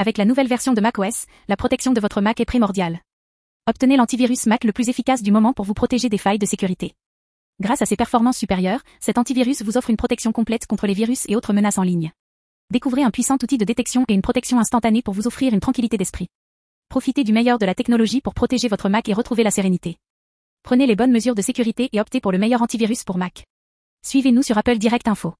Avec la nouvelle version de macOS, la protection de votre Mac est primordiale. Obtenez l'antivirus Mac le plus efficace du moment pour vous protéger des failles de sécurité. Grâce à ses performances supérieures, cet antivirus vous offre une protection complète contre les virus et autres menaces en ligne. Découvrez un puissant outil de détection et une protection instantanée pour vous offrir une tranquillité d'esprit. Profitez du meilleur de la technologie pour protéger votre Mac et retrouver la sérénité. Prenez les bonnes mesures de sécurité et optez pour le meilleur antivirus pour Mac. Suivez-nous sur Apple Direct Info.